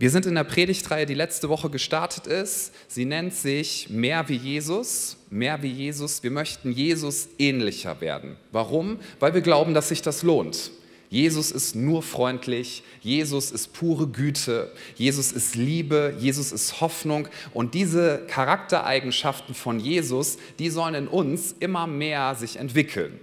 Wir sind in der Predigtreihe, die letzte Woche gestartet ist. Sie nennt sich Mehr wie Jesus. Mehr wie Jesus. Wir möchten Jesus ähnlicher werden. Warum? Weil wir glauben, dass sich das lohnt. Jesus ist nur freundlich, Jesus ist pure Güte, Jesus ist Liebe, Jesus ist Hoffnung und diese Charaktereigenschaften von Jesus, die sollen in uns immer mehr sich entwickeln.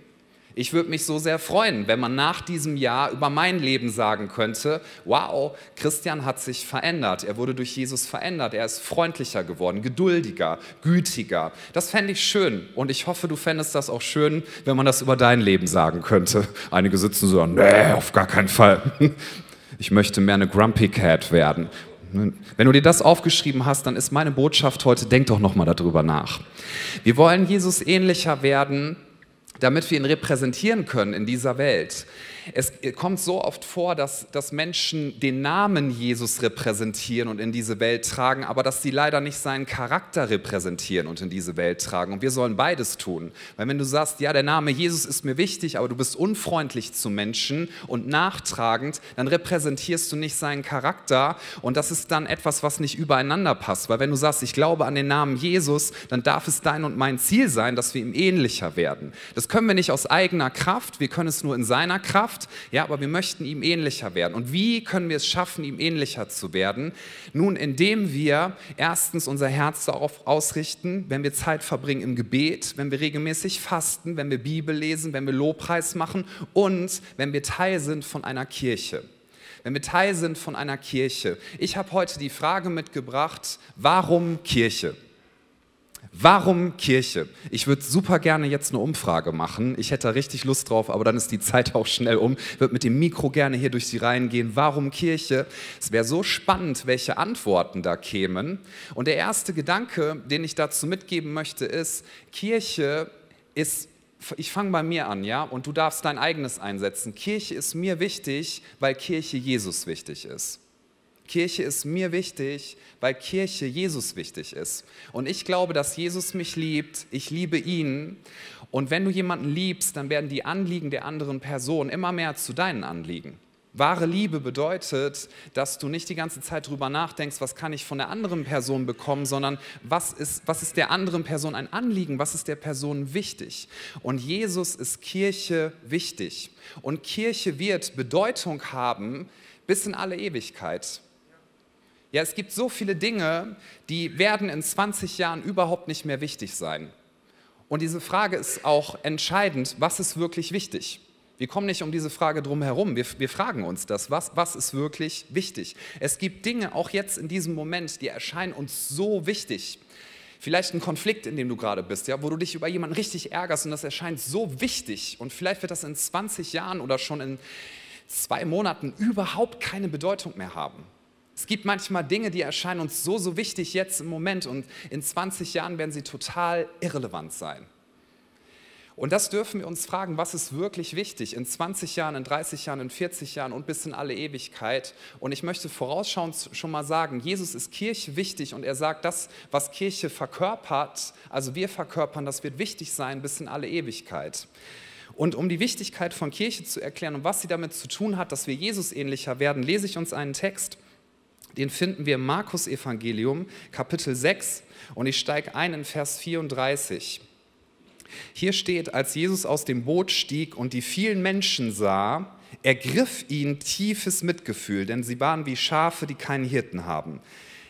Ich würde mich so sehr freuen, wenn man nach diesem Jahr über mein Leben sagen könnte, wow, Christian hat sich verändert, er wurde durch Jesus verändert, er ist freundlicher geworden, geduldiger, gütiger. Das fände ich schön und ich hoffe, du fändest das auch schön, wenn man das über dein Leben sagen könnte. Einige sitzen so, nee, auf gar keinen Fall. Ich möchte mehr eine Grumpy Cat werden. Wenn du dir das aufgeschrieben hast, dann ist meine Botschaft heute, denk doch nochmal darüber nach. Wir wollen Jesus ähnlicher werden, damit wir ihn repräsentieren können in dieser Welt. Es kommt so oft vor, dass, dass Menschen den Namen Jesus repräsentieren und in diese Welt tragen, aber dass sie leider nicht seinen Charakter repräsentieren und in diese Welt tragen. Und wir sollen beides tun. Weil wenn du sagst, ja, der Name Jesus ist mir wichtig, aber du bist unfreundlich zu Menschen und nachtragend, dann repräsentierst du nicht seinen Charakter und das ist dann etwas, was nicht übereinander passt. Weil wenn du sagst, ich glaube an den Namen Jesus, dann darf es dein und mein Ziel sein, dass wir ihm ähnlicher werden. Das können wir nicht aus eigener Kraft, wir können es nur in seiner Kraft Kraft, ja, aber wir möchten ihm ähnlicher werden. Und wie können wir es schaffen, ihm ähnlicher zu werden? Nun, indem wir erstens unser Herz darauf ausrichten, wenn wir Zeit verbringen im Gebet, wenn wir regelmäßig fasten, wenn wir Bibel lesen, wenn wir Lobpreis machen und wenn wir Teil sind von einer Kirche wenn wir Teil sind von einer Kirche. Ich habe heute die Frage mitgebracht, warum Kirche? Warum Kirche? Ich würde super gerne jetzt eine Umfrage machen. Ich hätte da richtig Lust drauf, aber dann ist die Zeit auch schnell um. Ich würde mit dem Mikro gerne hier durch die Reihen gehen. Warum Kirche? Es wäre so spannend, welche Antworten da kämen. Und der erste Gedanke, den ich dazu mitgeben möchte, ist, Kirche ist ich fange bei mir an, ja, und du darfst dein eigenes einsetzen. Kirche ist mir wichtig, weil Kirche Jesus wichtig ist. Kirche ist mir wichtig, weil Kirche Jesus wichtig ist. Und ich glaube, dass Jesus mich liebt, ich liebe ihn. Und wenn du jemanden liebst, dann werden die Anliegen der anderen Person immer mehr zu deinen Anliegen. Wahre Liebe bedeutet, dass du nicht die ganze Zeit drüber nachdenkst, was kann ich von der anderen Person bekommen, sondern was ist, was ist der anderen Person ein Anliegen, was ist der Person wichtig. Und Jesus ist Kirche wichtig. Und Kirche wird Bedeutung haben bis in alle Ewigkeit. Ja, es gibt so viele Dinge, die werden in 20 Jahren überhaupt nicht mehr wichtig sein. Und diese Frage ist auch entscheidend, was ist wirklich wichtig? Wir kommen nicht um diese Frage drum herum. Wir, wir, fragen uns das, was, was ist wirklich wichtig? Es gibt Dinge, auch jetzt in diesem Moment, die erscheinen uns so wichtig. Vielleicht ein Konflikt, in dem du gerade bist, ja, wo du dich über jemanden richtig ärgerst und das erscheint so wichtig. Und vielleicht wird das in 20 Jahren oder schon in zwei Monaten überhaupt keine Bedeutung mehr haben. Es gibt manchmal Dinge, die erscheinen uns so, so wichtig jetzt im Moment und in 20 Jahren werden sie total irrelevant sein. Und das dürfen wir uns fragen, was ist wirklich wichtig in 20 Jahren, in 30 Jahren, in 40 Jahren und bis in alle Ewigkeit. Und ich möchte vorausschauend schon mal sagen, Jesus ist Kirche wichtig und er sagt, das, was Kirche verkörpert, also wir verkörpern, das wird wichtig sein bis in alle Ewigkeit. Und um die Wichtigkeit von Kirche zu erklären und was sie damit zu tun hat, dass wir Jesus ähnlicher werden, lese ich uns einen Text den finden wir im Markus Evangelium, Kapitel 6, und ich steige ein in Vers 34. Hier steht, als Jesus aus dem Boot stieg und die vielen Menschen sah, ergriff ihn tiefes Mitgefühl, denn sie waren wie Schafe, die keinen Hirten haben.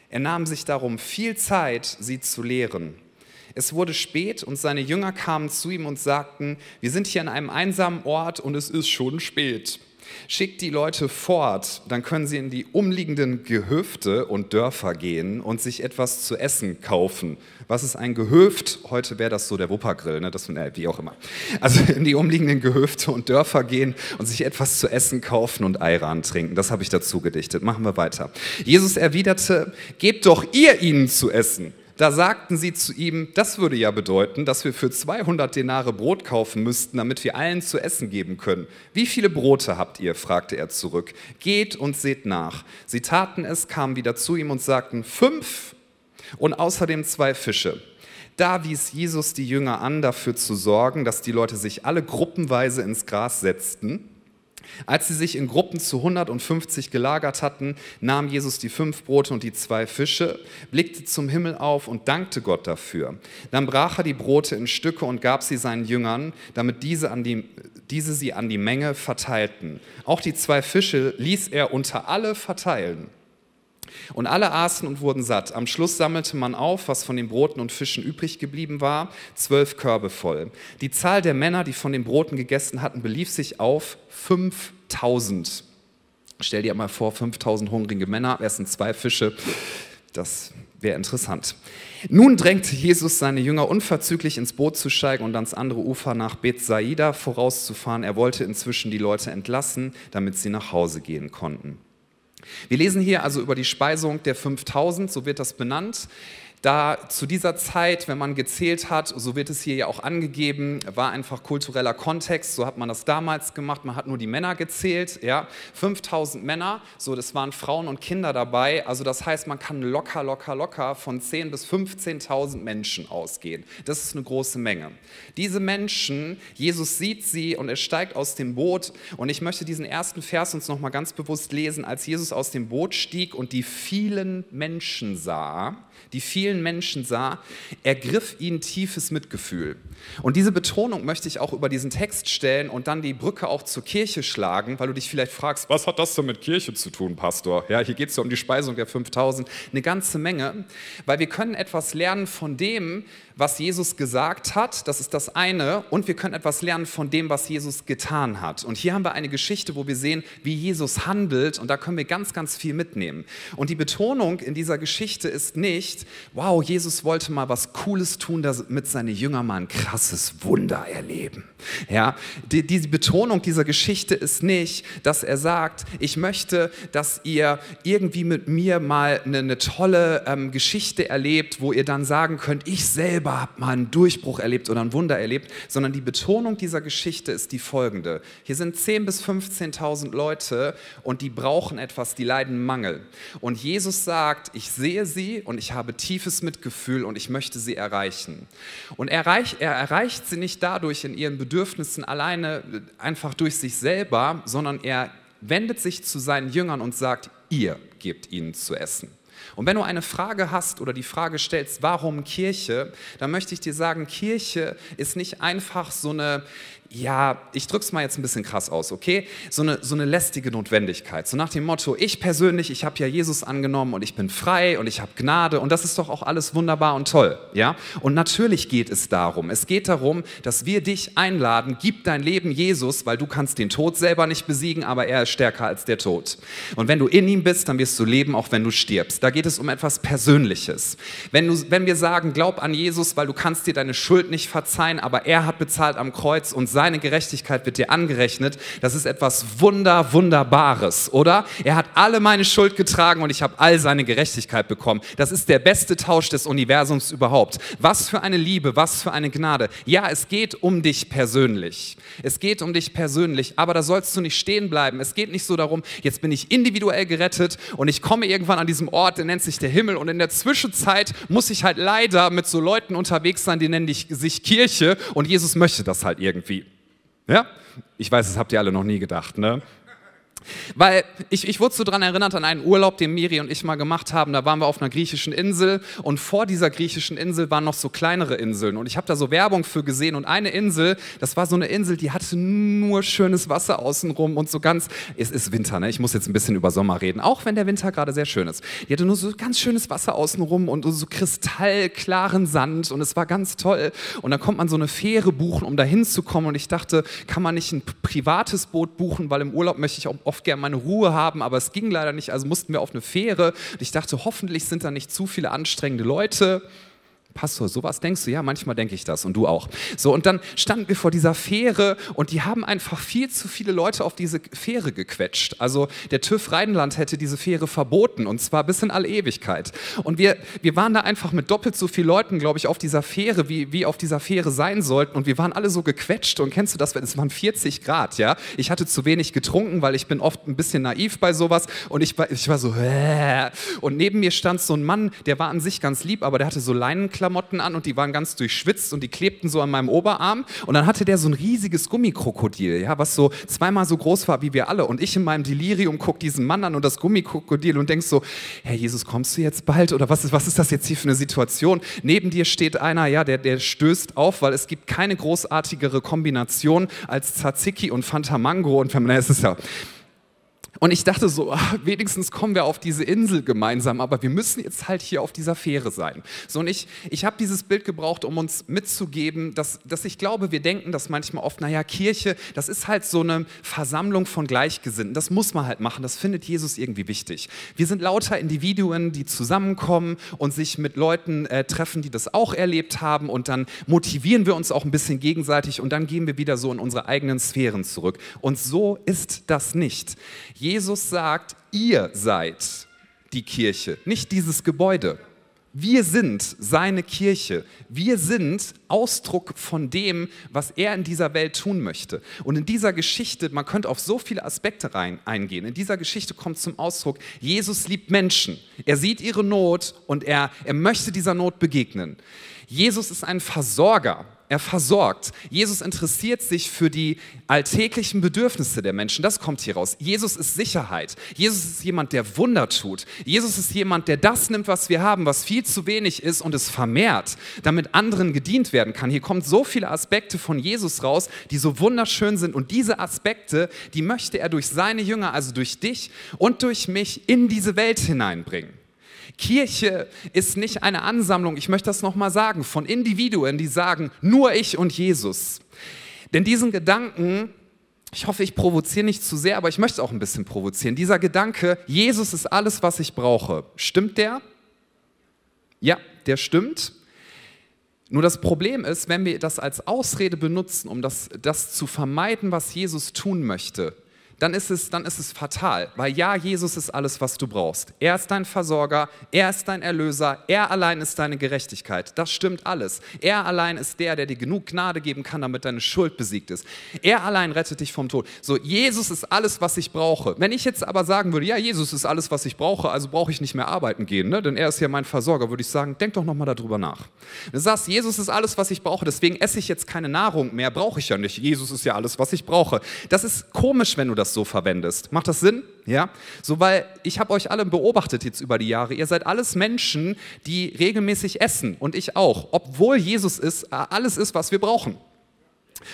Er nahm sich darum viel Zeit, sie zu lehren. Es wurde spät und seine Jünger kamen zu ihm und sagten, wir sind hier an einem einsamen Ort und es ist schon spät. Schickt die Leute fort, dann können sie in die umliegenden Gehöfte und Dörfer gehen und sich etwas zu essen kaufen. Was ist ein Gehöft? Heute wäre das so der Wuppergrill, ne? das, äh, wie auch immer. Also in die umliegenden Gehöfte und Dörfer gehen und sich etwas zu essen kaufen und Ayran trinken. Das habe ich dazu gedichtet. Machen wir weiter. Jesus erwiderte, gebt doch ihr ihnen zu essen. Da sagten sie zu ihm, das würde ja bedeuten, dass wir für 200 Denare Brot kaufen müssten, damit wir allen zu essen geben können. Wie viele Brote habt ihr? fragte er zurück. Geht und seht nach. Sie taten es, kamen wieder zu ihm und sagten, fünf und außerdem zwei Fische. Da wies Jesus die Jünger an, dafür zu sorgen, dass die Leute sich alle gruppenweise ins Gras setzten. Als sie sich in Gruppen zu 150 gelagert hatten, nahm Jesus die fünf Brote und die zwei Fische, blickte zum Himmel auf und dankte Gott dafür. Dann brach er die Brote in Stücke und gab sie seinen Jüngern, damit diese, an die, diese sie an die Menge verteilten. Auch die zwei Fische ließ er unter alle verteilen. Und alle aßen und wurden satt. Am Schluss sammelte man auf, was von den Broten und Fischen übrig geblieben war, zwölf Körbe voll. Die Zahl der Männer, die von den Broten gegessen hatten, belief sich auf 5000. Stell dir mal vor, 5000 hungrige Männer essen zwei Fische. Das wäre interessant. Nun drängte Jesus seine Jünger unverzüglich ins Boot zu steigen und ans andere Ufer nach Bethsaida vorauszufahren. Er wollte inzwischen die Leute entlassen, damit sie nach Hause gehen konnten. Wir lesen hier also über die Speisung der 5000, so wird das benannt. Da zu dieser Zeit, wenn man gezählt hat, so wird es hier ja auch angegeben, war einfach kultureller Kontext, so hat man das damals gemacht, man hat nur die Männer gezählt, ja, 5000 Männer, so das waren Frauen und Kinder dabei, also das heißt, man kann locker, locker, locker von 10.000 bis 15.000 Menschen ausgehen. Das ist eine große Menge. Diese Menschen, Jesus sieht sie und er steigt aus dem Boot und ich möchte diesen ersten Vers uns nochmal ganz bewusst lesen, als Jesus aus dem Boot stieg und die vielen Menschen sah, die vielen Menschen sah, ergriff ihn tiefes Mitgefühl. Und diese Betonung möchte ich auch über diesen Text stellen und dann die Brücke auch zur Kirche schlagen, weil du dich vielleicht fragst, was hat das denn mit Kirche zu tun, Pastor? Ja, hier geht es ja um die Speisung der 5000, eine ganze Menge, weil wir können etwas lernen von dem, was Jesus gesagt hat, das ist das eine, und wir können etwas lernen von dem, was Jesus getan hat. Und hier haben wir eine Geschichte, wo wir sehen, wie Jesus handelt, und da können wir ganz, ganz viel mitnehmen. Und die Betonung in dieser Geschichte ist nicht, wow, Jesus wollte mal was Cooles tun, damit seine Jünger mal ein krasses Wunder erleben. Ja, die, die Betonung dieser Geschichte ist nicht, dass er sagt, ich möchte, dass ihr irgendwie mit mir mal eine, eine tolle ähm, Geschichte erlebt, wo ihr dann sagen könnt, ich selber selber habe mal einen Durchbruch erlebt oder ein Wunder erlebt, sondern die Betonung dieser Geschichte ist die folgende. Hier sind 10.000 bis 15.000 Leute und die brauchen etwas, die leiden Mangel. Und Jesus sagt, ich sehe sie und ich habe tiefes Mitgefühl und ich möchte sie erreichen. Und er, erreich, er erreicht sie nicht dadurch in ihren Bedürfnissen alleine einfach durch sich selber, sondern er wendet sich zu seinen Jüngern und sagt, ihr gebt ihnen zu essen. Und wenn du eine Frage hast oder die Frage stellst, warum Kirche, dann möchte ich dir sagen, Kirche ist nicht einfach so eine ja, ich drücke es mal jetzt ein bisschen krass aus, okay? So eine, so eine lästige Notwendigkeit. So nach dem Motto, ich persönlich, ich habe ja Jesus angenommen und ich bin frei und ich habe Gnade und das ist doch auch alles wunderbar und toll, ja? Und natürlich geht es darum, es geht darum, dass wir dich einladen, gib dein Leben Jesus, weil du kannst den Tod selber nicht besiegen, aber er ist stärker als der Tod. Und wenn du in ihm bist, dann wirst du leben, auch wenn du stirbst. Da geht es um etwas Persönliches. Wenn, du, wenn wir sagen, glaub an Jesus, weil du kannst dir deine Schuld nicht verzeihen, aber er hat bezahlt am Kreuz und seine Gerechtigkeit wird dir angerechnet. Das ist etwas Wunder, Wunderbares, oder? Er hat alle meine Schuld getragen und ich habe all seine Gerechtigkeit bekommen. Das ist der beste Tausch des Universums überhaupt. Was für eine Liebe, was für eine Gnade. Ja, es geht um dich persönlich. Es geht um dich persönlich, aber da sollst du nicht stehen bleiben. Es geht nicht so darum, jetzt bin ich individuell gerettet und ich komme irgendwann an diesem Ort, der nennt sich der Himmel und in der Zwischenzeit muss ich halt leider mit so Leuten unterwegs sein, die nennen sich Kirche und Jesus möchte das halt irgendwie. Ja? Ich weiß, das habt ihr alle noch nie gedacht, ne? Weil ich, ich wurde so daran erinnert an einen Urlaub, den Miri und ich mal gemacht haben. Da waren wir auf einer griechischen Insel und vor dieser griechischen Insel waren noch so kleinere Inseln. Und ich habe da so Werbung für gesehen. Und eine Insel, das war so eine Insel, die hatte nur schönes Wasser außenrum und so ganz. Es ist Winter, ne? Ich muss jetzt ein bisschen über Sommer reden, auch wenn der Winter gerade sehr schön ist. Die hatte nur so ganz schönes Wasser außenrum und so kristallklaren Sand und es war ganz toll. Und dann kommt man so eine Fähre buchen, um da hinzukommen. Und ich dachte, kann man nicht ein privates Boot buchen, weil im Urlaub möchte ich auch oft gerne meine Ruhe haben, aber es ging leider nicht, also mussten wir auf eine Fähre. Und ich dachte, hoffentlich sind da nicht zu viele anstrengende Leute. Pastor, sowas denkst du? Ja, manchmal denke ich das und du auch. So, und dann standen wir vor dieser Fähre und die haben einfach viel zu viele Leute auf diese Fähre gequetscht. Also der TÜV Rheinland hätte diese Fähre verboten und zwar bis in alle Ewigkeit. Und wir, wir waren da einfach mit doppelt so vielen Leuten, glaube ich, auf dieser Fähre, wie, wie auf dieser Fähre sein sollten und wir waren alle so gequetscht und kennst du das? Es waren 40 Grad, ja. Ich hatte zu wenig getrunken, weil ich bin oft ein bisschen naiv bei sowas und ich war, ich war so, Hä? und neben mir stand so ein Mann, der war an sich ganz lieb, aber der hatte so Leinenkleidung Kirchenklamotten an und die waren ganz durchschwitzt und die klebten so an meinem Oberarm. Und dann hatte der so ein riesiges Gummikrokodil, ja, was so zweimal so groß war wie wir alle. Und ich in meinem Delirium gucke diesen Mann an und das Gummikrokodil und denk so, Herr Jesus, kommst du jetzt bald? Oder was ist, was ist das jetzt hier für eine Situation? Neben dir steht einer, ja, der, der stößt auf, weil es gibt keine großartigere Kombination als Tzatziki und Fanta Mango. Und es ist ja und ich dachte so, ach, wenigstens kommen wir auf diese Insel gemeinsam, aber wir müssen jetzt halt hier auf dieser Fähre sein. So, und ich, ich habe dieses Bild gebraucht, um uns mitzugeben, dass, dass ich glaube, wir denken das manchmal oft, naja, Kirche, das ist halt so eine Versammlung von Gleichgesinnten. Das muss man halt machen, das findet Jesus irgendwie wichtig. Wir sind lauter Individuen, die zusammenkommen und sich mit Leuten äh, treffen, die das auch erlebt haben und dann motivieren wir uns auch ein bisschen gegenseitig und dann gehen wir wieder so in unsere eigenen Sphären zurück. Und so ist das nicht. Jesus sagt, ihr seid die Kirche, nicht dieses Gebäude. Wir sind seine Kirche. Wir sind Ausdruck von dem, was er in dieser Welt tun möchte. Und in dieser Geschichte, man könnte auf so viele Aspekte rein, eingehen. In dieser Geschichte kommt zum Ausdruck, Jesus liebt Menschen. Er sieht ihre Not und er, er möchte dieser Not begegnen. Jesus ist ein Versorger. Er versorgt. Jesus interessiert sich für die alltäglichen Bedürfnisse der Menschen. Das kommt hier raus. Jesus ist Sicherheit. Jesus ist jemand, der Wunder tut. Jesus ist jemand, der das nimmt, was wir haben, was viel zu wenig ist und es vermehrt, damit anderen gedient werden kann. Hier kommen so viele Aspekte von Jesus raus, die so wunderschön sind. Und diese Aspekte, die möchte er durch seine Jünger, also durch dich und durch mich, in diese Welt hineinbringen. Kirche ist nicht eine Ansammlung, ich möchte das nochmal sagen, von Individuen, die sagen, nur ich und Jesus. Denn diesen Gedanken, ich hoffe, ich provoziere nicht zu sehr, aber ich möchte auch ein bisschen provozieren. Dieser Gedanke, Jesus ist alles, was ich brauche, stimmt der? Ja, der stimmt. Nur das Problem ist, wenn wir das als Ausrede benutzen, um das, das zu vermeiden, was Jesus tun möchte, dann ist, es, dann ist es fatal. Weil ja, Jesus ist alles, was du brauchst. Er ist dein Versorger, er ist dein Erlöser, er allein ist deine Gerechtigkeit. Das stimmt alles. Er allein ist der, der dir genug Gnade geben kann, damit deine Schuld besiegt ist. Er allein rettet dich vom Tod. So, Jesus ist alles, was ich brauche. Wenn ich jetzt aber sagen würde, ja, Jesus ist alles, was ich brauche, also brauche ich nicht mehr arbeiten gehen, ne? denn er ist ja mein Versorger, würde ich sagen, denk doch nochmal darüber nach. Du sagst, Jesus ist alles, was ich brauche, deswegen esse ich jetzt keine Nahrung mehr, brauche ich ja nicht. Jesus ist ja alles, was ich brauche. Das ist komisch, wenn du das das so verwendest. Macht das Sinn? Ja? So, weil ich habe euch alle beobachtet jetzt über die Jahre. Ihr seid alles Menschen, die regelmäßig essen und ich auch, obwohl Jesus ist, äh, alles ist, was wir brauchen.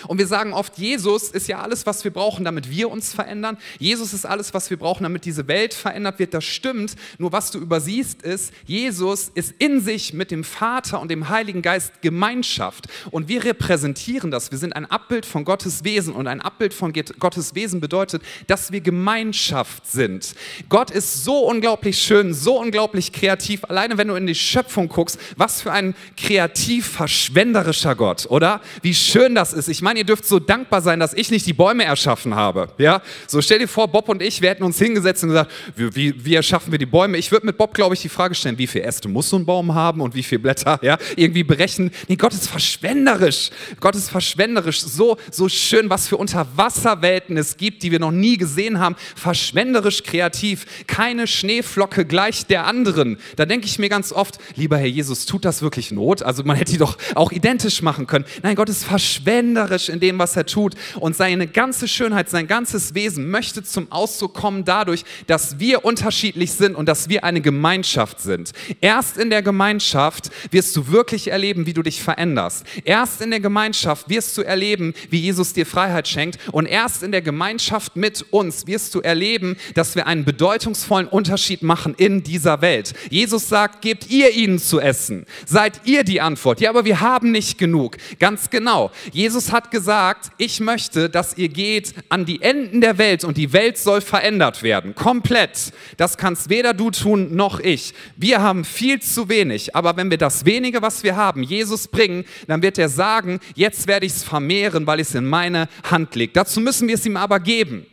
Und wir sagen oft, Jesus ist ja alles, was wir brauchen, damit wir uns verändern. Jesus ist alles, was wir brauchen, damit diese Welt verändert wird. Das stimmt. Nur was du übersiehst, ist, Jesus ist in sich mit dem Vater und dem Heiligen Geist Gemeinschaft. Und wir repräsentieren das. Wir sind ein Abbild von Gottes Wesen. Und ein Abbild von Gottes Wesen bedeutet, dass wir Gemeinschaft sind. Gott ist so unglaublich schön, so unglaublich kreativ. Alleine wenn du in die Schöpfung guckst, was für ein kreativ verschwenderischer Gott, oder? Wie schön das ist. Ich ich meine, ihr dürft so dankbar sein, dass ich nicht die Bäume erschaffen habe. Ja? So stell dir vor, Bob und ich, wir hätten uns hingesetzt und gesagt, wie, wie, wie erschaffen wir die Bäume? Ich würde mit Bob, glaube ich, die Frage stellen, wie viele Äste muss so ein Baum haben und wie viele Blätter? Ja? Irgendwie berechnen. Nee, Gott ist verschwenderisch. Gott ist verschwenderisch. So, so schön, was für Unterwasserwelten es gibt, die wir noch nie gesehen haben. Verschwenderisch kreativ. Keine Schneeflocke gleich der anderen. Da denke ich mir ganz oft, lieber Herr Jesus, tut das wirklich Not? Also man hätte die doch auch identisch machen können. Nein, Gott ist verschwenderisch schöpferisch in dem, was er tut. Und seine ganze Schönheit, sein ganzes Wesen möchte zum Ausdruck kommen dadurch, dass wir unterschiedlich sind und dass wir eine Gemeinschaft sind. Erst in der Gemeinschaft wirst du wirklich erleben, wie du dich veränderst. Erst in der Gemeinschaft wirst du erleben, wie Jesus dir Freiheit schenkt. Und erst in der Gemeinschaft mit uns wirst du erleben, dass wir einen bedeutungsvollen Unterschied machen in dieser Welt. Jesus sagt, gebt ihr ihnen zu essen. Seid ihr die Antwort. Ja, aber wir haben nicht genug. Ganz genau. Jesus hat hat gesagt, ich möchte, dass ihr geht an die Enden der Welt und die Welt soll verändert werden. Komplett. Das kannst weder du tun noch ich. Wir haben viel zu wenig, aber wenn wir das wenige, was wir haben, Jesus bringen, dann wird er sagen, jetzt werde ich es vermehren, weil es in meine Hand liegt. Dazu müssen wir es ihm aber geben.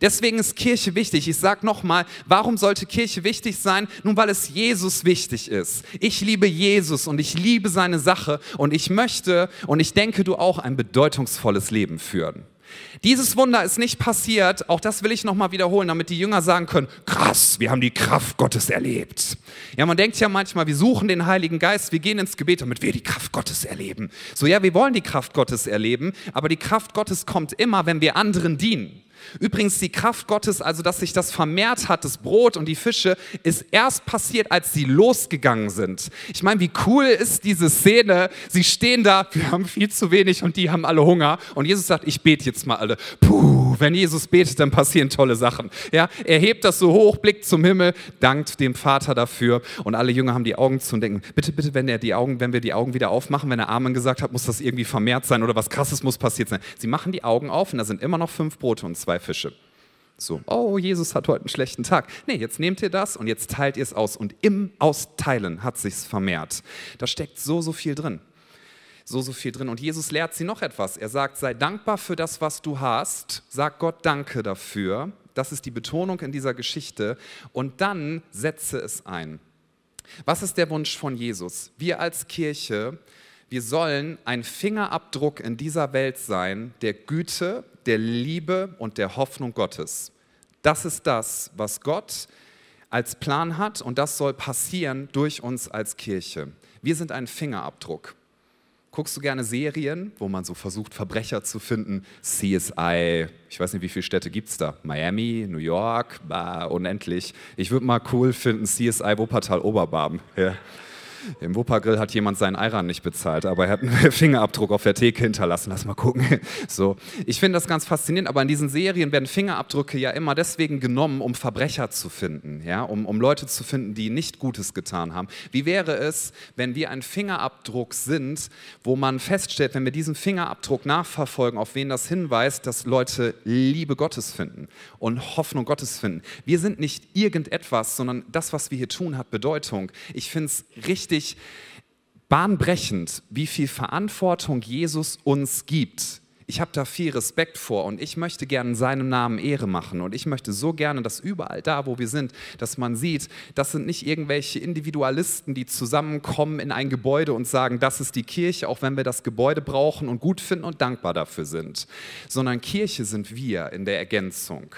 Deswegen ist Kirche wichtig. Ich sage nochmal, warum sollte Kirche wichtig sein? Nun, weil es Jesus wichtig ist. Ich liebe Jesus und ich liebe seine Sache und ich möchte und ich denke, du auch ein bedeutungsvolles Leben führen. Dieses Wunder ist nicht passiert, auch das will ich nochmal wiederholen, damit die Jünger sagen können, krass, wir haben die Kraft Gottes erlebt. Ja, man denkt ja manchmal, wir suchen den Heiligen Geist, wir gehen ins Gebet, damit wir die Kraft Gottes erleben. So, ja, wir wollen die Kraft Gottes erleben, aber die Kraft Gottes kommt immer, wenn wir anderen dienen. Übrigens, die Kraft Gottes, also dass sich das vermehrt hat, das Brot und die Fische, ist erst passiert, als sie losgegangen sind. Ich meine, wie cool ist diese Szene? Sie stehen da, wir haben viel zu wenig und die haben alle Hunger. Und Jesus sagt, ich bete jetzt mal alle. Puh, wenn Jesus betet, dann passieren tolle Sachen. Ja, er hebt das so hoch, blickt zum Himmel, dankt dem Vater dafür. Und alle Jünger haben die Augen zu und denken, bitte, bitte, wenn, er die Augen, wenn wir die Augen wieder aufmachen, wenn er Amen gesagt hat, muss das irgendwie vermehrt sein oder was Krasses muss passiert sein. Sie machen die Augen auf und da sind immer noch fünf Brote und zwei zwei Fische. So, oh, Jesus hat heute einen schlechten Tag. Nee, jetzt nehmt ihr das und jetzt teilt ihr es aus. Und im Austeilen hat sich's vermehrt. Da steckt so, so viel drin. So, so viel drin. Und Jesus lehrt sie noch etwas. Er sagt, sei dankbar für das, was du hast. Sag Gott Danke dafür. Das ist die Betonung in dieser Geschichte. Und dann setze es ein. Was ist der Wunsch von Jesus? Wir als Kirche, wir sollen ein Fingerabdruck in dieser Welt sein, der Güte, der Liebe und der Hoffnung Gottes. Das ist das, was Gott als Plan hat und das soll passieren durch uns als Kirche. Wir sind ein Fingerabdruck. Guckst du gerne Serien, wo man so versucht, Verbrecher zu finden? CSI, ich weiß nicht, wie viele Städte gibt es da? Miami, New York, bah, unendlich. Ich würde mal cool finden, CSI Wuppertal-Oberbarm. Ja. Im Wuppergrill hat jemand seinen Eiran nicht bezahlt, aber er hat einen Fingerabdruck auf der Theke hinterlassen. Lass mal gucken. So. Ich finde das ganz faszinierend, aber in diesen Serien werden Fingerabdrücke ja immer deswegen genommen, um Verbrecher zu finden, ja? um, um Leute zu finden, die nicht Gutes getan haben. Wie wäre es, wenn wir ein Fingerabdruck sind, wo man feststellt, wenn wir diesen Fingerabdruck nachverfolgen, auf wen das hinweist, dass Leute Liebe Gottes finden und Hoffnung Gottes finden. Wir sind nicht irgendetwas, sondern das, was wir hier tun, hat Bedeutung. Ich finde es richtig richtig bahnbrechend, wie viel Verantwortung Jesus uns gibt. Ich habe da viel Respekt vor und ich möchte gerne seinem Namen Ehre machen und ich möchte so gerne, dass überall da, wo wir sind, dass man sieht, das sind nicht irgendwelche Individualisten, die zusammenkommen in ein Gebäude und sagen, das ist die Kirche, auch wenn wir das Gebäude brauchen und gut finden und dankbar dafür sind, sondern Kirche sind wir in der Ergänzung.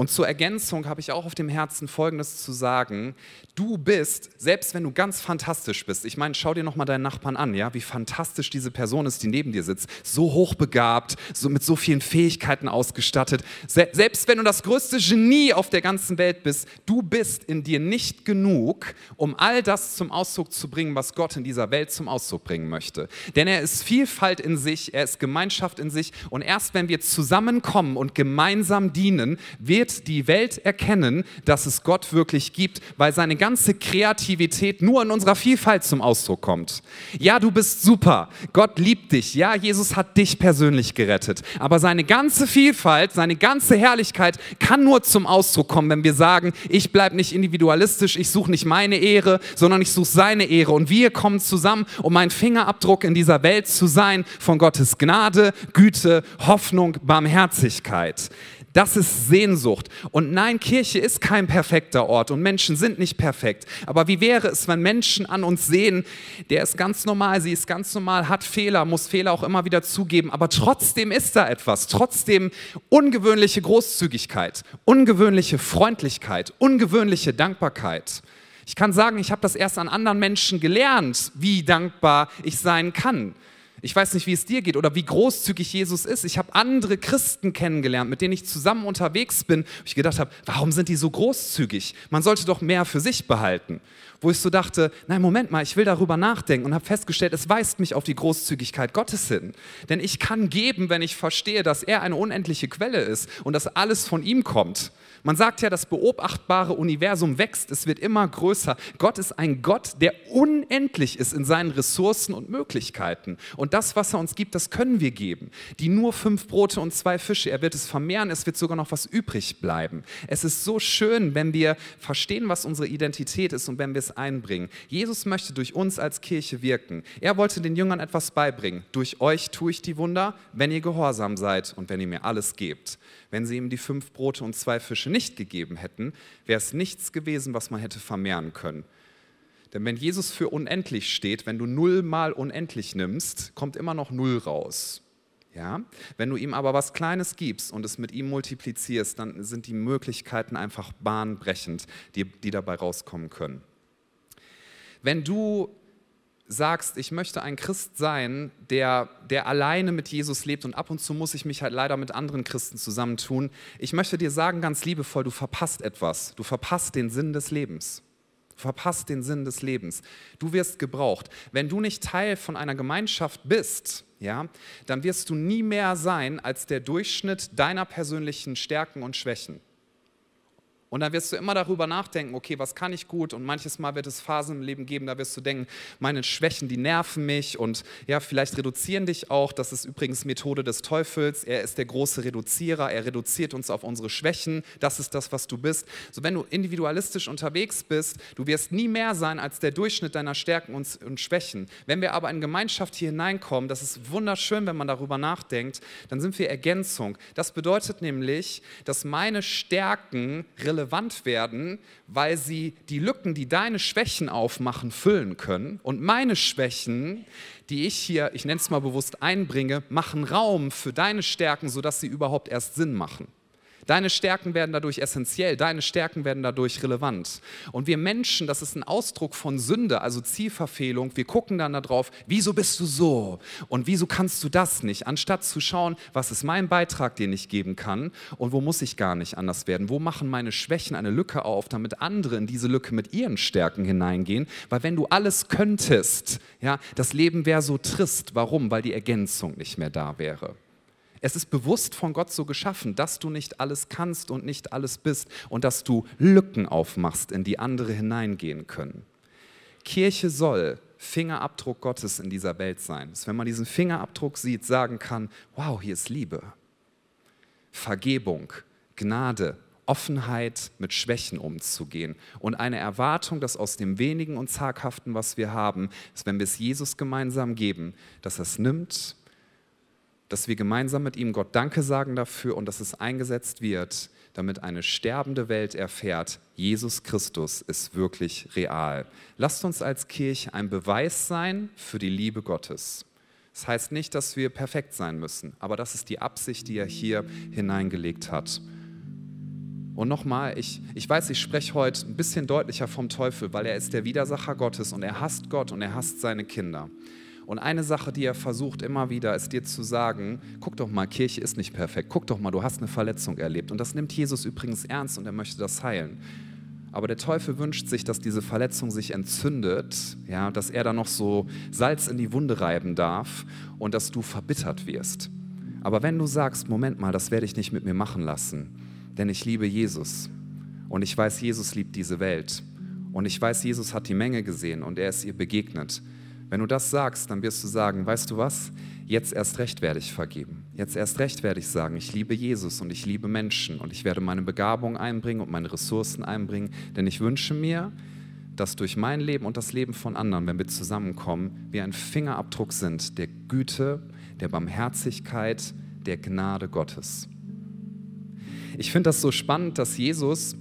Und zur Ergänzung habe ich auch auf dem Herzen Folgendes zu sagen. Du bist, selbst wenn du ganz fantastisch bist, ich meine, schau dir nochmal deinen Nachbarn an, ja, wie fantastisch diese Person ist, die neben dir sitzt, so hochbegabt, so mit so vielen Fähigkeiten ausgestattet. Se selbst wenn du das größte Genie auf der ganzen Welt bist, du bist in dir nicht genug, um all das zum Ausdruck zu bringen, was Gott in dieser Welt zum Ausdruck bringen möchte. Denn er ist Vielfalt in sich, er ist Gemeinschaft in sich und erst wenn wir zusammenkommen und gemeinsam dienen, wird die Welt erkennen, dass es Gott wirklich gibt, weil seine ganze Kreativität nur in unserer Vielfalt zum Ausdruck kommt. Ja, du bist super. Gott liebt dich. Ja, Jesus hat dich persönlich gerettet. Aber seine ganze Vielfalt, seine ganze Herrlichkeit kann nur zum Ausdruck kommen, wenn wir sagen, ich bleibe nicht individualistisch, ich suche nicht meine Ehre, sondern ich suche seine Ehre. Und wir kommen zusammen, um ein Fingerabdruck in dieser Welt zu sein von Gottes Gnade, Güte, Hoffnung, Barmherzigkeit. Das ist Sehnsucht. Und nein, Kirche ist kein perfekter Ort und Menschen sind nicht perfekt. Aber wie wäre es, wenn Menschen an uns sehen, der ist ganz normal, sie ist ganz normal, hat Fehler, muss Fehler auch immer wieder zugeben, aber trotzdem ist da etwas, trotzdem ungewöhnliche Großzügigkeit, ungewöhnliche Freundlichkeit, ungewöhnliche Dankbarkeit. Ich kann sagen, ich habe das erst an anderen Menschen gelernt, wie dankbar ich sein kann. Ich weiß nicht, wie es dir geht oder wie großzügig Jesus ist. Ich habe andere Christen kennengelernt, mit denen ich zusammen unterwegs bin, wo ich gedacht habe, warum sind die so großzügig? Man sollte doch mehr für sich behalten. Wo ich so dachte, nein, Moment mal, ich will darüber nachdenken und habe festgestellt, es weist mich auf die Großzügigkeit Gottes hin. Denn ich kann geben, wenn ich verstehe, dass er eine unendliche Quelle ist und dass alles von ihm kommt. Man sagt ja, das beobachtbare Universum wächst, es wird immer größer. Gott ist ein Gott, der unendlich ist in seinen Ressourcen und Möglichkeiten. Und das, was er uns gibt, das können wir geben. Die nur fünf Brote und zwei Fische, er wird es vermehren, es wird sogar noch was übrig bleiben. Es ist so schön, wenn wir verstehen, was unsere Identität ist und wenn wir es einbringen. Jesus möchte durch uns als Kirche wirken. Er wollte den Jüngern etwas beibringen. Durch euch tue ich die Wunder, wenn ihr gehorsam seid und wenn ihr mir alles gebt. Wenn sie ihm die fünf Brote und zwei Fische nicht gegeben hätten, wäre es nichts gewesen, was man hätte vermehren können. Denn wenn Jesus für unendlich steht, wenn du null mal unendlich nimmst, kommt immer noch null raus. Ja? Wenn du ihm aber was Kleines gibst und es mit ihm multiplizierst, dann sind die Möglichkeiten einfach bahnbrechend, die, die dabei rauskommen können. Wenn du sagst, ich möchte ein Christ sein, der, der alleine mit Jesus lebt und ab und zu muss ich mich halt leider mit anderen Christen zusammentun, ich möchte dir sagen ganz liebevoll, du verpasst etwas. Du verpasst den Sinn des Lebens. Verpasst den Sinn des Lebens. Du wirst gebraucht. Wenn du nicht Teil von einer Gemeinschaft bist, ja, dann wirst du nie mehr sein als der Durchschnitt deiner persönlichen Stärken und Schwächen. Und dann wirst du immer darüber nachdenken, okay, was kann ich gut? Und manches Mal wird es Phasen im Leben geben, da wirst du denken, meine Schwächen, die nerven mich und ja, vielleicht reduzieren dich auch. Das ist übrigens Methode des Teufels. Er ist der große Reduzierer. Er reduziert uns auf unsere Schwächen. Das ist das, was du bist. So, wenn du individualistisch unterwegs bist, du wirst nie mehr sein als der Durchschnitt deiner Stärken und, und Schwächen. Wenn wir aber in Gemeinschaft hier hineinkommen, das ist wunderschön, wenn man darüber nachdenkt, dann sind wir Ergänzung. Das bedeutet nämlich, dass meine Stärken relevant relevant werden, weil sie die Lücken, die deine Schwächen aufmachen, füllen können. Und meine Schwächen, die ich hier, ich nenne es mal bewusst, einbringe, machen Raum für deine Stärken, sodass sie überhaupt erst Sinn machen. Deine Stärken werden dadurch essentiell, deine Stärken werden dadurch relevant. Und wir Menschen, das ist ein Ausdruck von Sünde, also Zielverfehlung. Wir gucken dann darauf, wieso bist du so und wieso kannst du das nicht, anstatt zu schauen, was ist mein Beitrag, den ich geben kann und wo muss ich gar nicht anders werden, wo machen meine Schwächen eine Lücke auf, damit andere in diese Lücke mit ihren Stärken hineingehen. Weil wenn du alles könntest, ja, das Leben wäre so trist. Warum? Weil die Ergänzung nicht mehr da wäre. Es ist bewusst von Gott so geschaffen, dass du nicht alles kannst und nicht alles bist und dass du Lücken aufmachst, in die andere hineingehen können. Kirche soll Fingerabdruck Gottes in dieser Welt sein. Dass wenn man diesen Fingerabdruck sieht, sagen kann, wow, hier ist Liebe, Vergebung, Gnade, Offenheit, mit Schwächen umzugehen und eine Erwartung, dass aus dem wenigen und zaghaften, was wir haben, dass wenn wir es Jesus gemeinsam geben, dass er es nimmt dass wir gemeinsam mit ihm Gott Danke sagen dafür und dass es eingesetzt wird, damit eine sterbende Welt erfährt, Jesus Christus ist wirklich real. Lasst uns als Kirche ein Beweis sein für die Liebe Gottes. Das heißt nicht, dass wir perfekt sein müssen, aber das ist die Absicht, die er hier hineingelegt hat. Und nochmal, ich, ich weiß, ich spreche heute ein bisschen deutlicher vom Teufel, weil er ist der Widersacher Gottes und er hasst Gott und er hasst seine Kinder. Und eine Sache, die er versucht immer wieder, ist dir zu sagen, guck doch mal, Kirche ist nicht perfekt. Guck doch mal, du hast eine Verletzung erlebt. Und das nimmt Jesus übrigens ernst und er möchte das heilen. Aber der Teufel wünscht sich, dass diese Verletzung sich entzündet, ja, dass er da noch so Salz in die Wunde reiben darf und dass du verbittert wirst. Aber wenn du sagst, Moment mal, das werde ich nicht mit mir machen lassen, denn ich liebe Jesus und ich weiß, Jesus liebt diese Welt und ich weiß, Jesus hat die Menge gesehen und er ist ihr begegnet, wenn du das sagst, dann wirst du sagen, weißt du was, jetzt erst recht werde ich vergeben. Jetzt erst recht werde ich sagen, ich liebe Jesus und ich liebe Menschen und ich werde meine Begabung einbringen und meine Ressourcen einbringen, denn ich wünsche mir, dass durch mein Leben und das Leben von anderen, wenn wir zusammenkommen, wir ein Fingerabdruck sind der Güte, der Barmherzigkeit, der Gnade Gottes. Ich finde das so spannend, dass Jesus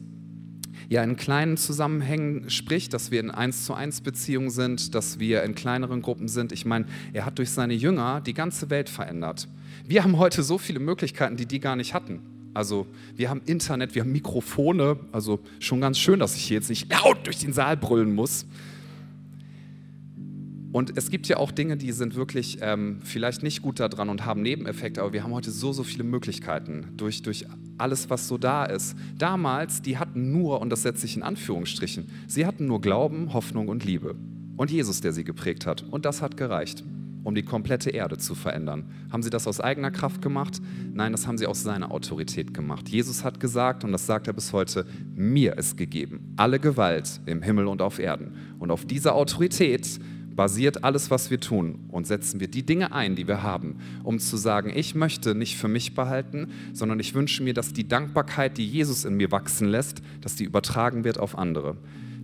ja in kleinen Zusammenhängen spricht, dass wir in eins zu eins Beziehungen sind, dass wir in kleineren Gruppen sind. Ich meine, er hat durch seine Jünger die ganze Welt verändert. Wir haben heute so viele Möglichkeiten, die die gar nicht hatten. Also wir haben Internet, wir haben Mikrofone, also schon ganz schön, dass ich hier jetzt nicht laut durch den Saal brüllen muss. Und es gibt ja auch Dinge, die sind wirklich ähm, vielleicht nicht gut daran und haben Nebeneffekte, aber wir haben heute so, so viele Möglichkeiten durch, durch alles, was so da ist. Damals, die hatten nur, und das setze ich in Anführungsstrichen, sie hatten nur Glauben, Hoffnung und Liebe. Und Jesus, der sie geprägt hat. Und das hat gereicht, um die komplette Erde zu verändern. Haben sie das aus eigener Kraft gemacht? Nein, das haben sie aus seiner Autorität gemacht. Jesus hat gesagt, und das sagt er bis heute, mir ist gegeben alle Gewalt im Himmel und auf Erden. Und auf dieser Autorität basiert alles, was wir tun und setzen wir die Dinge ein, die wir haben, um zu sagen, ich möchte nicht für mich behalten, sondern ich wünsche mir, dass die Dankbarkeit, die Jesus in mir wachsen lässt, dass die übertragen wird auf andere.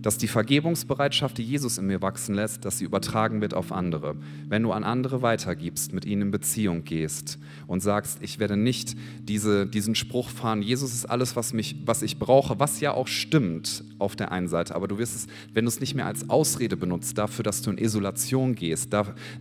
Dass die Vergebungsbereitschaft, die Jesus in mir wachsen lässt, dass sie übertragen wird auf andere. Wenn du an andere weitergibst, mit ihnen in Beziehung gehst und sagst, ich werde nicht diese, diesen Spruch fahren, Jesus ist alles, was, mich, was ich brauche, was ja auch stimmt auf der einen Seite, aber du wirst es, wenn du es nicht mehr als Ausrede benutzt, dafür, dass du in Isolation gehst,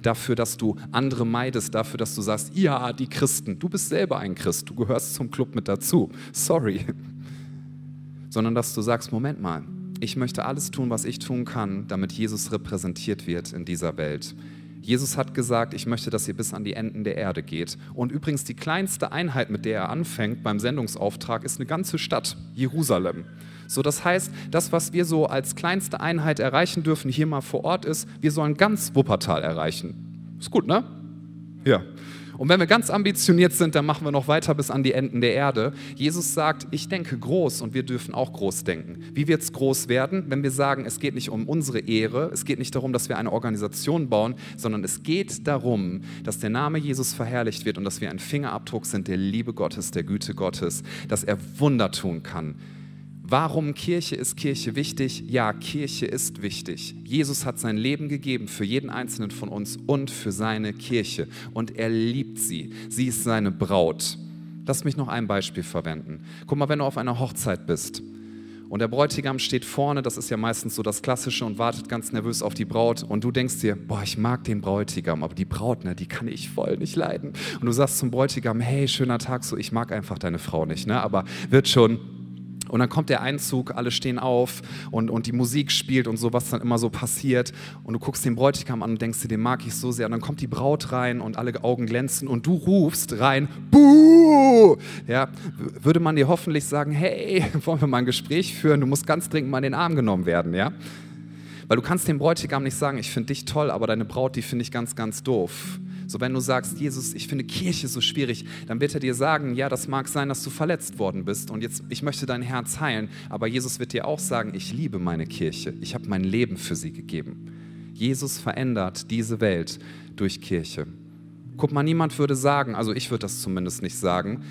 dafür, dass du andere meidest, dafür, dass du sagst, ja, die Christen, du bist selber ein Christ, du gehörst zum Club mit dazu, sorry. Sondern dass du sagst, Moment mal, ich möchte alles tun, was ich tun kann, damit Jesus repräsentiert wird in dieser Welt. Jesus hat gesagt, ich möchte, dass ihr bis an die Enden der Erde geht. Und übrigens die kleinste Einheit, mit der er anfängt beim Sendungsauftrag, ist eine ganze Stadt, Jerusalem. So, das heißt, das, was wir so als kleinste Einheit erreichen dürfen, hier mal vor Ort ist, wir sollen ganz Wuppertal erreichen. Ist gut, ne? Ja. Und wenn wir ganz ambitioniert sind, dann machen wir noch weiter bis an die Enden der Erde. Jesus sagt, ich denke groß und wir dürfen auch groß denken. Wie wird es groß werden, wenn wir sagen, es geht nicht um unsere Ehre, es geht nicht darum, dass wir eine Organisation bauen, sondern es geht darum, dass der Name Jesus verherrlicht wird und dass wir ein Fingerabdruck sind der Liebe Gottes, der Güte Gottes, dass er Wunder tun kann Warum Kirche ist Kirche wichtig? Ja, Kirche ist wichtig. Jesus hat sein Leben gegeben für jeden einzelnen von uns und für seine Kirche. Und er liebt sie. Sie ist seine Braut. Lass mich noch ein Beispiel verwenden. Guck mal, wenn du auf einer Hochzeit bist und der Bräutigam steht vorne, das ist ja meistens so das Klassische, und wartet ganz nervös auf die Braut. Und du denkst dir, boah, ich mag den Bräutigam, aber die Braut, ne, die kann ich voll nicht leiden. Und du sagst zum Bräutigam, hey, schöner Tag, so, ich mag einfach deine Frau nicht, ne, aber wird schon und dann kommt der Einzug, alle stehen auf und, und die Musik spielt und so, was dann immer so passiert. Und du guckst den Bräutigam an und denkst dir, den mag ich so sehr. Und dann kommt die Braut rein und alle Augen glänzen und du rufst rein, Buh! Ja, würde man dir hoffentlich sagen, hey, wollen wir mal ein Gespräch führen? Du musst ganz dringend mal in den Arm genommen werden, ja? Weil du kannst dem Bräutigam nicht sagen, ich finde dich toll, aber deine Braut, die finde ich ganz, ganz doof. So, wenn du sagst, Jesus, ich finde Kirche so schwierig, dann wird er dir sagen, ja, das mag sein, dass du verletzt worden bist und jetzt, ich möchte dein Herz heilen, aber Jesus wird dir auch sagen, ich liebe meine Kirche, ich habe mein Leben für sie gegeben. Jesus verändert diese Welt durch Kirche. Guck mal, niemand würde sagen, also ich würde das zumindest nicht sagen,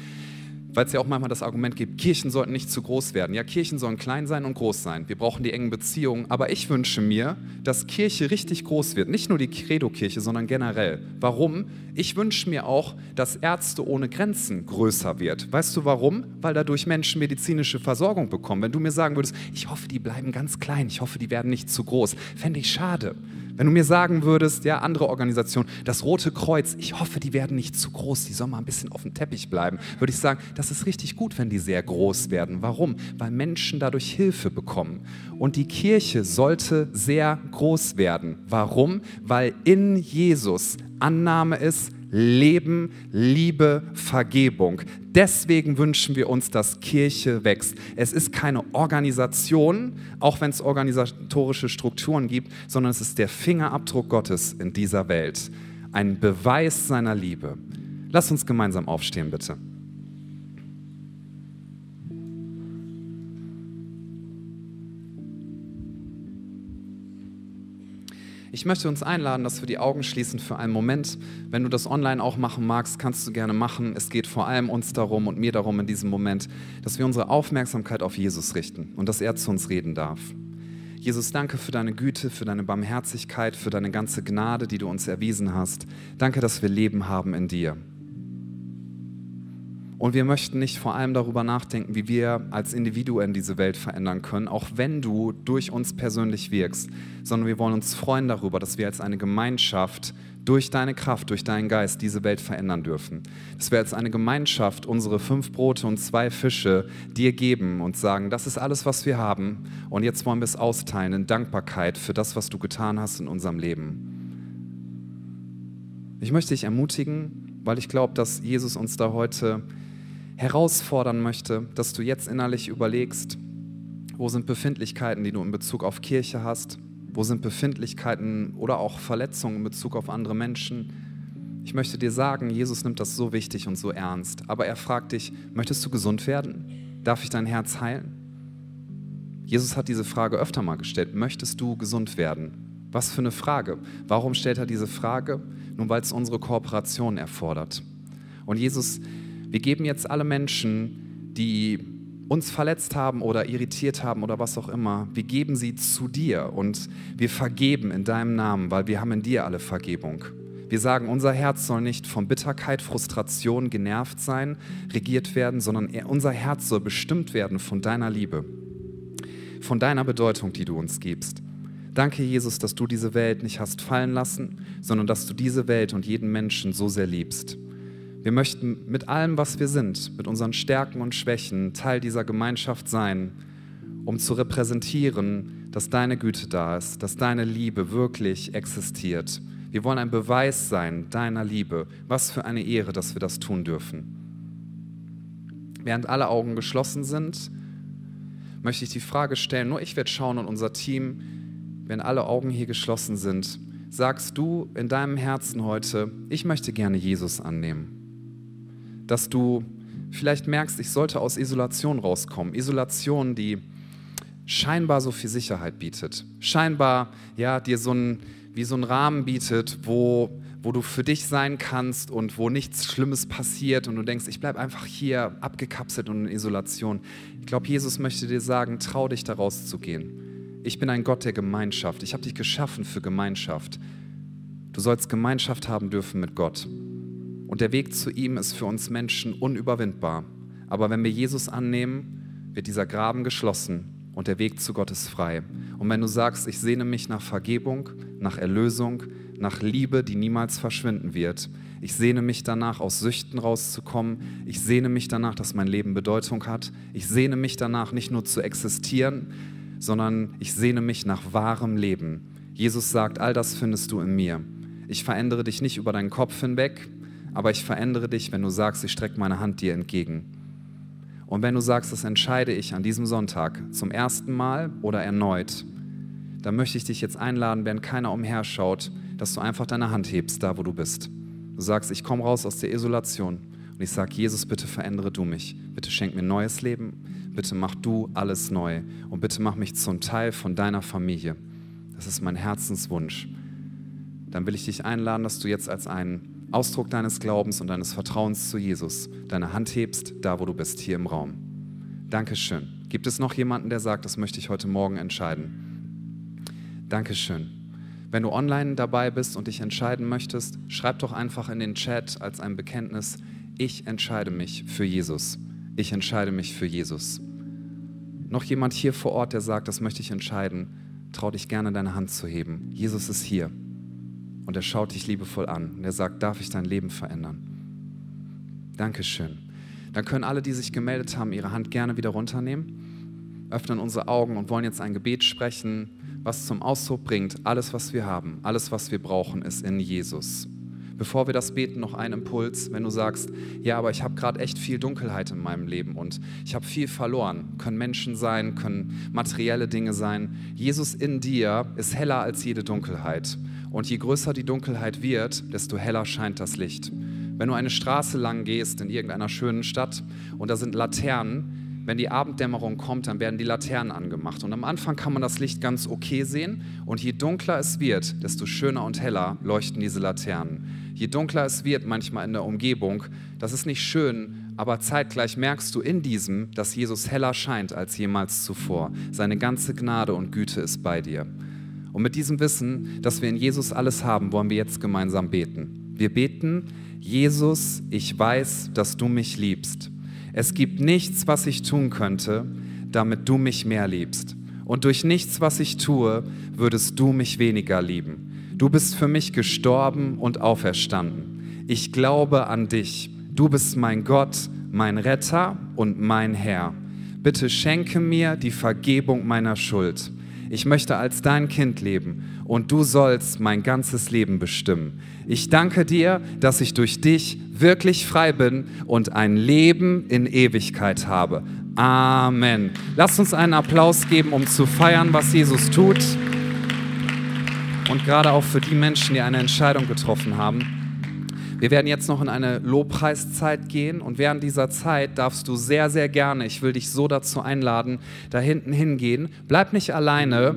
weil es ja auch manchmal das Argument gibt, Kirchen sollten nicht zu groß werden. Ja, Kirchen sollen klein sein und groß sein. Wir brauchen die engen Beziehungen. Aber ich wünsche mir, dass Kirche richtig groß wird. Nicht nur die Credo-Kirche, sondern generell. Warum? Ich wünsche mir auch, dass Ärzte ohne Grenzen größer wird. Weißt du warum? Weil dadurch Menschen medizinische Versorgung bekommen. Wenn du mir sagen würdest, ich hoffe, die bleiben ganz klein, ich hoffe, die werden nicht zu groß, fände ich schade. Wenn du mir sagen würdest, ja, andere Organisationen, das Rote Kreuz, ich hoffe, die werden nicht zu groß, die sollen mal ein bisschen auf dem Teppich bleiben, würde ich sagen, das ist richtig gut, wenn die sehr groß werden. Warum? Weil Menschen dadurch Hilfe bekommen. Und die Kirche sollte sehr groß werden. Warum? Weil in Jesus Annahme ist, Leben, Liebe, Vergebung. Deswegen wünschen wir uns, dass Kirche wächst. Es ist keine Organisation, auch wenn es organisatorische Strukturen gibt, sondern es ist der Fingerabdruck Gottes in dieser Welt. Ein Beweis seiner Liebe. Lass uns gemeinsam aufstehen, bitte. Ich möchte uns einladen, dass wir die Augen schließen für einen Moment. Wenn du das online auch machen magst, kannst du gerne machen. Es geht vor allem uns darum und mir darum in diesem Moment, dass wir unsere Aufmerksamkeit auf Jesus richten und dass er zu uns reden darf. Jesus, danke für deine Güte, für deine Barmherzigkeit, für deine ganze Gnade, die du uns erwiesen hast. Danke, dass wir Leben haben in dir. Und wir möchten nicht vor allem darüber nachdenken, wie wir als Individuen diese Welt verändern können, auch wenn du durch uns persönlich wirkst, sondern wir wollen uns freuen darüber, dass wir als eine Gemeinschaft durch deine Kraft, durch deinen Geist diese Welt verändern dürfen. Dass wir als eine Gemeinschaft unsere fünf Brote und zwei Fische dir geben und sagen, das ist alles, was wir haben und jetzt wollen wir es austeilen in Dankbarkeit für das, was du getan hast in unserem Leben. Ich möchte dich ermutigen, weil ich glaube, dass Jesus uns da heute herausfordern möchte, dass du jetzt innerlich überlegst, wo sind Befindlichkeiten, die du in Bezug auf Kirche hast, wo sind Befindlichkeiten oder auch Verletzungen in Bezug auf andere Menschen. Ich möchte dir sagen, Jesus nimmt das so wichtig und so ernst, aber er fragt dich, möchtest du gesund werden? Darf ich dein Herz heilen? Jesus hat diese Frage öfter mal gestellt, möchtest du gesund werden? Was für eine Frage. Warum stellt er diese Frage? Nun, weil es unsere Kooperation erfordert. Und Jesus wir geben jetzt alle Menschen, die uns verletzt haben oder irritiert haben oder was auch immer, wir geben sie zu dir und wir vergeben in deinem Namen, weil wir haben in dir alle Vergebung. Wir sagen, unser Herz soll nicht von Bitterkeit, Frustration genervt sein, regiert werden, sondern unser Herz soll bestimmt werden von deiner Liebe, von deiner Bedeutung, die du uns gibst. Danke, Jesus, dass du diese Welt nicht hast fallen lassen, sondern dass du diese Welt und jeden Menschen so sehr liebst. Wir möchten mit allem, was wir sind, mit unseren Stärken und Schwächen Teil dieser Gemeinschaft sein, um zu repräsentieren, dass deine Güte da ist, dass deine Liebe wirklich existiert. Wir wollen ein Beweis sein deiner Liebe. Was für eine Ehre, dass wir das tun dürfen. Während alle Augen geschlossen sind, möchte ich die Frage stellen, nur ich werde schauen und unser Team, wenn alle Augen hier geschlossen sind, sagst du in deinem Herzen heute, ich möchte gerne Jesus annehmen dass du vielleicht merkst, ich sollte aus Isolation rauskommen. Isolation, die scheinbar so viel Sicherheit bietet. Scheinbar ja, dir so ein, wie so ein Rahmen bietet, wo, wo du für dich sein kannst und wo nichts Schlimmes passiert und du denkst, ich bleibe einfach hier abgekapselt und in Isolation. Ich glaube, Jesus möchte dir sagen, trau dich da rauszugehen. Ich bin ein Gott der Gemeinschaft. Ich habe dich geschaffen für Gemeinschaft. Du sollst Gemeinschaft haben dürfen mit Gott. Und der Weg zu ihm ist für uns Menschen unüberwindbar. Aber wenn wir Jesus annehmen, wird dieser Graben geschlossen und der Weg zu Gott ist frei. Und wenn du sagst, ich sehne mich nach Vergebung, nach Erlösung, nach Liebe, die niemals verschwinden wird, ich sehne mich danach, aus Süchten rauszukommen. Ich sehne mich danach, dass mein Leben Bedeutung hat. Ich sehne mich danach, nicht nur zu existieren, sondern ich sehne mich nach wahrem Leben. Jesus sagt, all das findest du in mir. Ich verändere dich nicht über deinen Kopf hinweg, aber ich verändere dich, wenn du sagst, ich strecke meine Hand dir entgegen. Und wenn du sagst, das entscheide ich an diesem Sonntag zum ersten Mal oder erneut, dann möchte ich dich jetzt einladen, während keiner umherschaut, dass du einfach deine Hand hebst, da wo du bist. Du sagst, ich komme raus aus der Isolation und ich sage, Jesus, bitte verändere du mich. Bitte schenk mir neues Leben. Bitte mach du alles neu und bitte mach mich zum Teil von deiner Familie. Das ist mein Herzenswunsch. Dann will ich dich einladen, dass du jetzt als einen Ausdruck deines Glaubens und deines Vertrauens zu Jesus deine Hand hebst, da wo du bist, hier im Raum. Dankeschön. Gibt es noch jemanden, der sagt, das möchte ich heute Morgen entscheiden? Dankeschön. Wenn du online dabei bist und dich entscheiden möchtest, schreib doch einfach in den Chat als ein Bekenntnis, ich entscheide mich für Jesus. Ich entscheide mich für Jesus. Noch jemand hier vor Ort, der sagt, das möchte ich entscheiden, trau dich gerne deine Hand zu heben. Jesus ist hier. Und er schaut dich liebevoll an und er sagt, darf ich dein Leben verändern? Dankeschön. Dann können alle, die sich gemeldet haben, ihre Hand gerne wieder runternehmen, öffnen unsere Augen und wollen jetzt ein Gebet sprechen, was zum Ausdruck bringt, alles, was wir haben, alles, was wir brauchen, ist in Jesus. Bevor wir das beten, noch ein Impuls, wenn du sagst, ja, aber ich habe gerade echt viel Dunkelheit in meinem Leben und ich habe viel verloren. Können Menschen sein, können materielle Dinge sein. Jesus in dir ist heller als jede Dunkelheit. Und je größer die Dunkelheit wird, desto heller scheint das Licht. Wenn du eine Straße lang gehst in irgendeiner schönen Stadt und da sind Laternen, wenn die Abenddämmerung kommt, dann werden die Laternen angemacht. Und am Anfang kann man das Licht ganz okay sehen. Und je dunkler es wird, desto schöner und heller leuchten diese Laternen. Je dunkler es wird manchmal in der Umgebung, das ist nicht schön, aber zeitgleich merkst du in diesem, dass Jesus heller scheint als jemals zuvor. Seine ganze Gnade und Güte ist bei dir. Und mit diesem Wissen, dass wir in Jesus alles haben, wollen wir jetzt gemeinsam beten. Wir beten, Jesus, ich weiß, dass du mich liebst. Es gibt nichts, was ich tun könnte, damit du mich mehr liebst. Und durch nichts, was ich tue, würdest du mich weniger lieben. Du bist für mich gestorben und auferstanden. Ich glaube an dich. Du bist mein Gott, mein Retter und mein Herr. Bitte schenke mir die Vergebung meiner Schuld ich möchte als dein Kind leben und du sollst mein ganzes Leben bestimmen. Ich danke dir, dass ich durch dich wirklich frei bin und ein Leben in Ewigkeit habe. Amen. Lasst uns einen Applaus geben, um zu feiern, was Jesus tut. Und gerade auch für die Menschen, die eine Entscheidung getroffen haben. Wir werden jetzt noch in eine Lobpreiszeit gehen und während dieser Zeit darfst du sehr, sehr gerne, ich will dich so dazu einladen, da hinten hingehen. Bleib nicht alleine,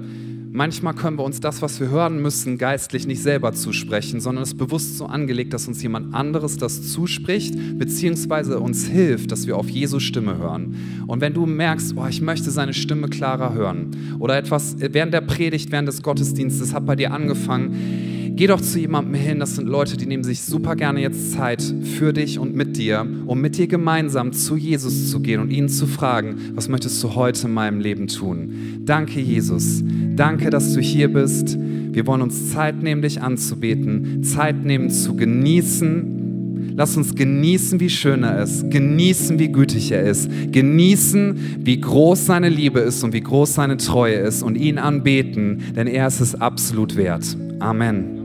Manchmal können wir uns das, was wir hören müssen, geistlich nicht selber zusprechen, sondern es ist bewusst so angelegt, dass uns jemand anderes das zuspricht, beziehungsweise uns hilft, dass wir auf Jesu Stimme hören. Und wenn du merkst, oh, ich möchte seine Stimme klarer hören oder etwas während der Predigt, während des Gottesdienstes hat bei dir angefangen, Geh doch zu jemandem hin, das sind Leute, die nehmen sich super gerne jetzt Zeit für dich und mit dir, um mit dir gemeinsam zu Jesus zu gehen und ihn zu fragen, was möchtest du heute in meinem Leben tun? Danke, Jesus. Danke, dass du hier bist. Wir wollen uns Zeit nehmen, dich anzubeten, Zeit nehmen zu genießen. Lass uns genießen, wie schön er ist, genießen, wie gütig er ist, genießen, wie groß seine Liebe ist und wie groß seine Treue ist und ihn anbeten, denn er ist es absolut wert. Amen.